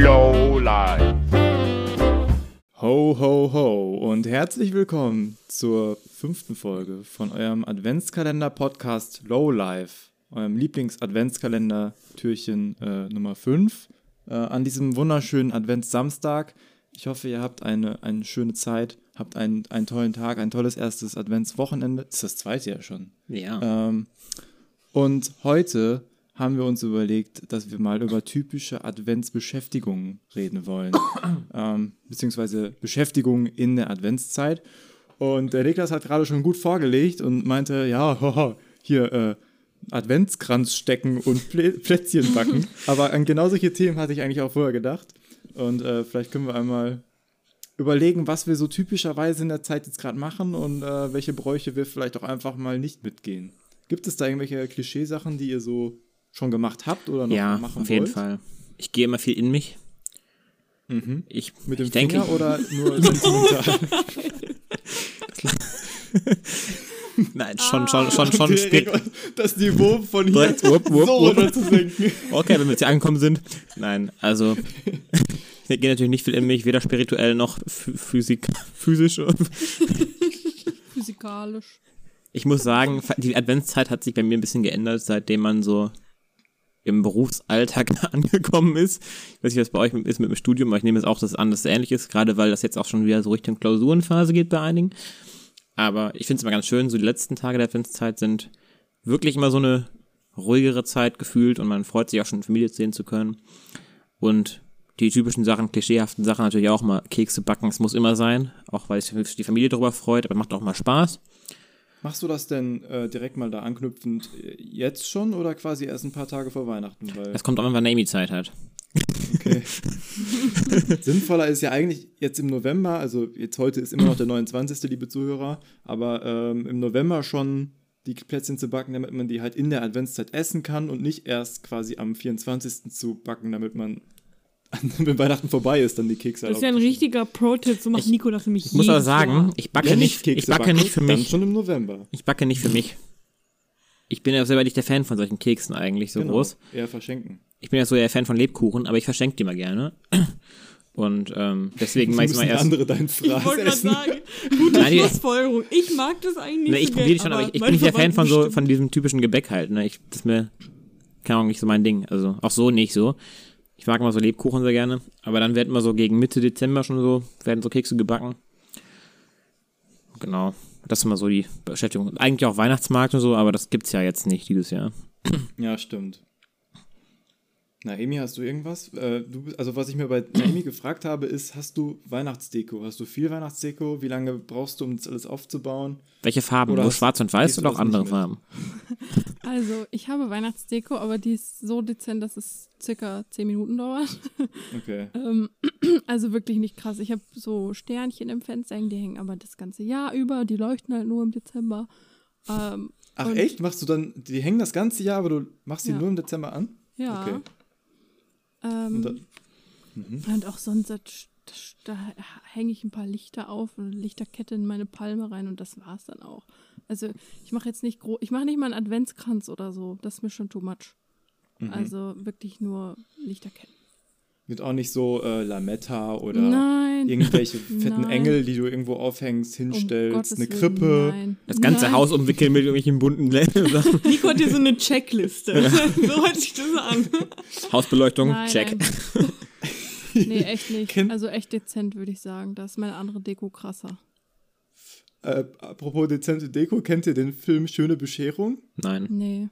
Low Life. Ho, ho, ho und herzlich willkommen zur fünften Folge von eurem Adventskalender-Podcast Low Life, eurem Lieblings-Adventskalender-Türchen äh, Nummer 5 äh, an diesem wunderschönen Adventssamstag. Ich hoffe, ihr habt eine, eine schöne Zeit, habt einen, einen tollen Tag, ein tolles erstes Adventswochenende. Das ist das zweite ja schon. Ja. Ähm, und heute haben wir uns überlegt, dass wir mal über typische Adventsbeschäftigungen reden wollen. ähm, beziehungsweise Beschäftigungen in der Adventszeit. Und der Niklas hat gerade schon gut vorgelegt und meinte, ja, haha, hier äh, Adventskranz stecken und Plä Plätzchen backen. Aber an genau solche Themen hatte ich eigentlich auch vorher gedacht. Und äh, vielleicht können wir einmal überlegen, was wir so typischerweise in der Zeit jetzt gerade machen und äh, welche Bräuche wir vielleicht auch einfach mal nicht mitgehen. Gibt es da irgendwelche Klischeesachen, die ihr so schon gemacht habt oder noch ja, machen auf jeden wollt? Fall. Ich gehe immer viel in mich. Mhm. Ich, Mit dem ich denke, Finger oder nur sentimental? nein, schon, schon, schon, schon spät. das Niveau von hier Direkt, wupp, wupp, so wupp. runter zu senken. Okay, wenn wir jetzt hier angekommen sind. Nein, also ich gehe natürlich nicht viel in mich, weder spirituell noch ph- physik, physisch. Physikalisch. Ich muss sagen, die Adventszeit hat sich bei mir ein bisschen geändert, seitdem man so im Berufsalltag angekommen ist. Ich weiß nicht, was bei euch ist mit dem Studium, aber ich nehme es auch, dass es anders ähnlich ist, gerade weil das jetzt auch schon wieder so Richtung Klausurenphase geht bei einigen. Aber ich finde es immer ganz schön, so die letzten Tage der Adventszeit sind wirklich immer so eine ruhigere Zeit gefühlt und man freut sich auch schon Familie sehen zu können. Und die typischen Sachen, klischeehaften Sachen natürlich auch mal Kekse backen, es muss immer sein, auch weil sich die Familie darüber freut, aber macht auch mal Spaß. Machst du das denn äh, direkt mal da anknüpfend äh, jetzt schon oder quasi erst ein paar Tage vor Weihnachten? Das kommt auch immer, wenn Amy Zeit hat. okay. sinnvoller ist ja eigentlich jetzt im November, also jetzt heute ist immer noch der 29. liebe Zuhörer, aber ähm, im November schon die Plätzchen zu backen, damit man die halt in der Adventszeit essen kann und nicht erst quasi am 24. zu backen, damit man wenn Weihnachten vorbei ist, dann die Kekse Das ist ja ein richtiger Pro-Tipp, so macht Ich- Nico das nämlich Ich muss aber sagen, ich backe Wenn nicht, Kekse ich backe backen, nicht für Dann mich. schon im November. Ich backe nicht für mich. Ich bin ja selber nicht der Fan von solchen Keksen eigentlich so Genau. groß. Eher verschenken. Ich bin ja so der Fan von Lebkuchen, aber ich verschenke die mal gerne. Und ähm, deswegen mache ich mal erst. andere deinen Ich wollte Fraß gerade sagen, gute Nein, Schlussfolgerung. Ich mag das eigentlich Ne, nicht ich so probiere schon, aber ich, ich bin nicht der Fan von so von diesem typischen Gebäck halt. Ne? Ich, das ist mir, keine Ahnung, nicht so mein Ding. Also auch so nicht so. Ich mag immer so Lebkuchen sehr gerne. Aber dann werden immer so gegen Mitte Dezember schon so, werden so Kekse gebacken. Genau. Das ist immer so die Beschäftigung. Eigentlich auch Weihnachtsmarkt und so, aber das gibt's ja jetzt nicht dieses Jahr. Ja, stimmt. Naomi, hast du irgendwas? Äh, du, also was ich mir bei Naomi gefragt habe, ist, hast du Weihnachtsdeko? Hast du viel Weihnachtsdeko? Wie lange brauchst du, um das alles aufzubauen? Welche Farben? Oder Nur hast- schwarz und weiß oder auch andere? Farben? Also, ich habe Weihnachtsdeko, aber die ist so dezent, dass es circa 10 Minuten dauert. Okay. Ähm, also wirklich nicht krass. Ich habe so Sternchen im Fenster hängen, die hängen aber das ganze Jahr über. Die leuchten halt nur im Dezember. Ähm, Ach echt? Machst du dann, die hängen das ganze Jahr, aber du machst die Ja. nur im Dezember an? ja. Okay. Ähm, Und und, dann, auch sonst, da, da hänge ich ein paar Lichter auf, eine Lichterkette in meine Palme rein und das war's dann auch. Also ich mache jetzt nicht groß, ich mache nicht mal einen Adventskranz oder so. Das ist mir schon too much. Mhm. Also wirklich nur Lichterketten. Wird auch nicht so äh, Lametta oder Nein. irgendwelche fetten Nein. Engel, die du irgendwo aufhängst, Um hinstellst, Gottes eine Krippe. Nein. Das ganze Nein. Haus umwickeln mit irgendwelchen bunten Sachen. Nico hat hier so eine Checkliste. so hört sich das an. Hausbeleuchtung, Nein, check. nein. Nee, echt nicht. Also echt dezent, würde ich sagen. Da ist meine andere Deko krasser. Äh, apropos dezente Deko, kennt ihr den Film Schöne Bescherung? Nein. Nee.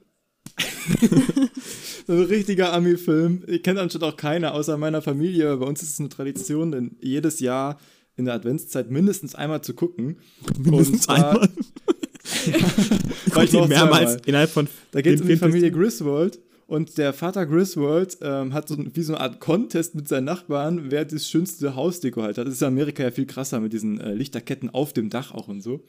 So ein richtiger Ami-Film. Ich kenne anscheinend auch keiner außer meiner Familie. aber Bei uns ist es eine Tradition, denn jedes Jahr in der Adventszeit mindestens einmal zu gucken. Mindestens zwar- einmal. Weil ich auch mehrmals zweimal. innerhalb von. Da geht es um die Familie Griswold. Und der Vater Griswold ähm, hat so wie so eine Art Contest mit seinen Nachbarn, wer das schönste Hausdeko halt hat. Das ist in Amerika ja viel krasser mit diesen äh, Lichterketten auf dem Dach auch und so.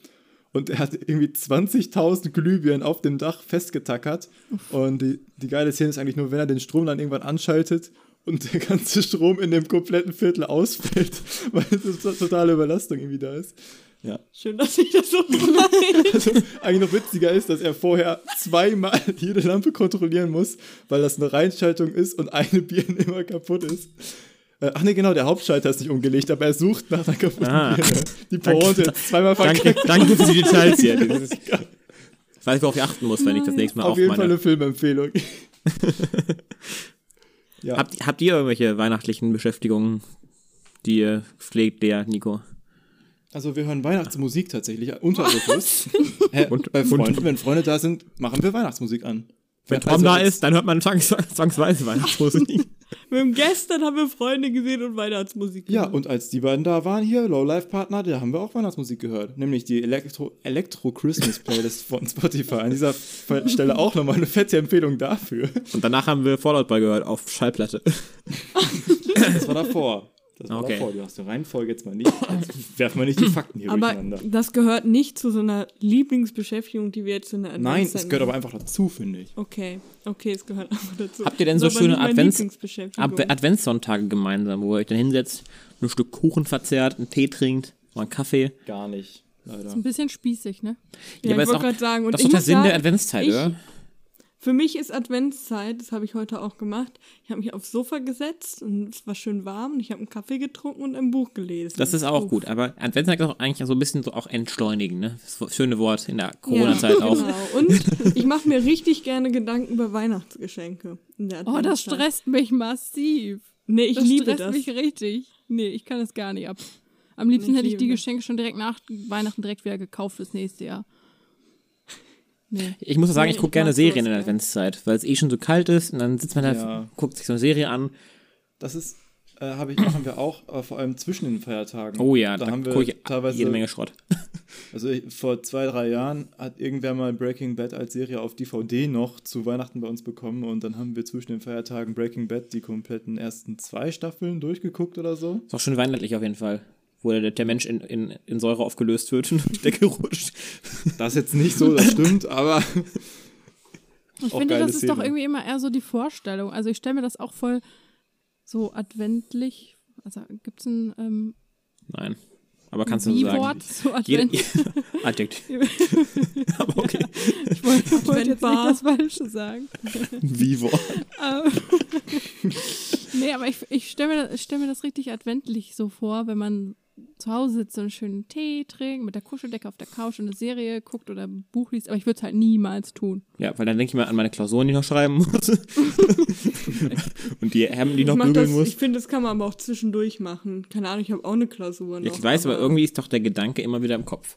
Und er hat irgendwie 20.000 Glühbirnen auf dem Dach festgetackert. Und die, die geile Szene ist eigentlich nur, wenn er den Strom dann irgendwann anschaltet und der ganze Strom in dem kompletten Viertel ausfällt, weil das totale Überlastung irgendwie da ist. Ja. Schön, dass ich das so. Also eigentlich noch witziger ist, dass er vorher zweimal jede Lampe kontrollieren muss, weil das eine Reinschaltung ist und eine Birne immer kaputt ist. Äh, ach nee, genau, der Hauptschalter ist nicht umgelegt, aber er sucht nach einer kaputten Ah. Birne. Die Pointe zweimal Danke, verkackt. danke für die Details hier. Das ist, ich weiß, worauf ich achten muss, wenn ich das nächste Mal Auf jeden Fall aufmache. eine Filmempfehlung. ja. Habt, habt ihr irgendwelche weihnachtlichen Beschäftigungen, die ihr pflegt, der Nico? Also wir hören Weihnachtsmusik tatsächlich unterbewusst. Und- bei Freunden, und- wenn Freunde da sind, machen wir Weihnachtsmusik an. Wenn Tom Also da ist, dann hört man zwangs zwangsweise Weihnachtsmusik. Wir haben gestern haben wir Freunde gesehen und Weihnachtsmusik Ja, gehört. und als die beiden da waren hier, Lowlife-Partner, da haben wir auch Weihnachtsmusik gehört. Nämlich die Elektro, Elektro Christmas Playlist von Spotify. An dieser Stelle auch nochmal eine fette Empfehlung dafür. Und danach haben wir Fallout Boy gehört auf Schallplatte. Das war davor. Das war Okay. davor. Du hast die Reihenfolge jetzt mal nicht. Jetzt werfen wir nicht die Fakten hier Aber durcheinander. das gehört nicht zu so einer Lieblingsbeschäftigung, die wir jetzt in der Nein, Adventszeit es gehört aber einfach dazu, finde ich. Okay, okay, es gehört einfach dazu. Habt ihr denn so schöne Advents-. Ab Adventssonntage gemeinsam, wo ihr euch dann hinsetzt, ein Stück Kuchen verzehrt, einen Tee trinkt, mal einen Kaffee. Gar nicht, leider. Ist ein bisschen spießig, ne? Ja, aber ich ist wollte gerade sagen, und Das ist ich doch der Sinn der sagen, Adventszeit, ich- oder? Für mich ist Adventszeit, das habe ich heute auch gemacht. Ich habe mich aufs Sofa gesetzt und es war schön warm und ich habe einen Kaffee getrunken und ein Buch gelesen. Das ist auch Uff. gut, aber Adventszeit ist auch eigentlich so ein bisschen so auch entschleunigen, ne? Das schöne Wort in der Corona-Zeit ja, auch. Genau. Und ich mache mir richtig gerne Gedanken über Weihnachtsgeschenke. In der Oh, das stresst mich massiv. Nee, ich das liebe stresst das. mich richtig. Nee, ich kann das gar nicht ab. Am liebsten Ich hätte ich die das. Geschenke schon direkt nach Weihnachten direkt wieder gekauft fürs nächste Jahr. Nee. Ich muss sagen, Nee, ich gucke gerne Serien in der. Adventszeit, weil es eh schon so kalt ist und dann sitzt man da, Ja. guckt sich so eine Serie an. Das ist, äh, habe ich, machen wir auch, aber vor allem zwischen den Feiertagen. Oh ja, da, da, haben wir gucke ich teilweise jede Menge Schrott. Also ich, vor zwei, drei Jahren hat irgendwer mal Breaking Bad als Serie auf DVD noch zu Weihnachten bei uns bekommen und dann haben wir zwischen den Feiertagen Breaking Bad die kompletten ersten zwei Staffeln durchgeguckt oder so. Ist auch schön weihnachtlich auf jeden Fall. Wo der, der Mensch in, in, in Säure aufgelöst wird und die Decke rutscht. Das ist jetzt nicht so, das stimmt, aber Ich finde, das ist doch Szene. irgendwie immer eher so die Vorstellung. Also ich stelle mir das auch voll so adventlich. Also gibt es ein ähm, Nein. Aber kannst du so sagen. Zu Jede, Advent? Adjektiv. Aber okay. Ich wollte wollte jetzt nicht das Falsche sagen. wie Wort. Ähm, nee, aber ich, ich stelle mir, das- stell mir das richtig adventlich so vor, wenn man zu Hause sitzt, so einen schönen Tee trinkt, mit der Kuscheldecke auf der Couch und eine Serie guckt oder ein Buch liest. Aber ich würde es halt niemals tun. Ja, weil dann denke ich mal an meine Klausuren, die ich noch schreiben muss. und die Hemden, die Ich, noch bügeln muss. ich finde, das kann man aber auch zwischendurch machen. Keine Ahnung, ich habe auch eine Klausur noch. Ich weiß, aber irgendwie ist doch der Gedanke immer wieder im Kopf.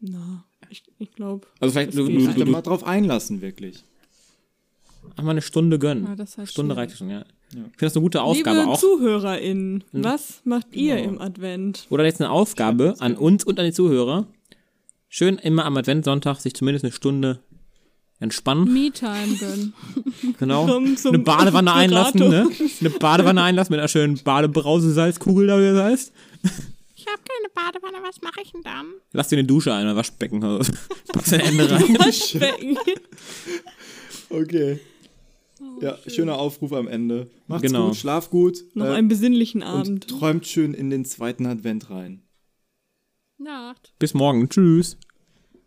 Na, ich, ich glaube. Also vielleicht du, du, du, du mal drauf einlassen, wirklich. einmal eine Stunde gönnen. Ja, das halt Stunde reicht schon, ja. Ja. Ich finde das eine gute Aufgabe Liebe auch. ZuhörerInnen, was macht ihr Genau. im Advent? Oder jetzt eine Aufgabe an uns und an die Zuhörer. Schön immer am Adventssonntag sich zumindest eine Stunde entspannen. Me-Time gönnen. Genau. Komm zum Eine Badewanne einlassen, ne? Eine Badewanne einlassen mit einer schönen Badebrause-Salzkugel da, wie das heißt. Ich habe keine Badewanne, was mache ich denn dann? Lass dir eine Dusche ein, ein Waschbecken. Also, packst dein Ende rein. Waschbecken. Okay. Ja, schöner Aufruf am Ende. Macht's Genau. gut, schlaf gut Noch äh, einen besinnlichen und Abend. träumt schön in den zweiten Advent rein. Nacht. Bis morgen. Tschüss.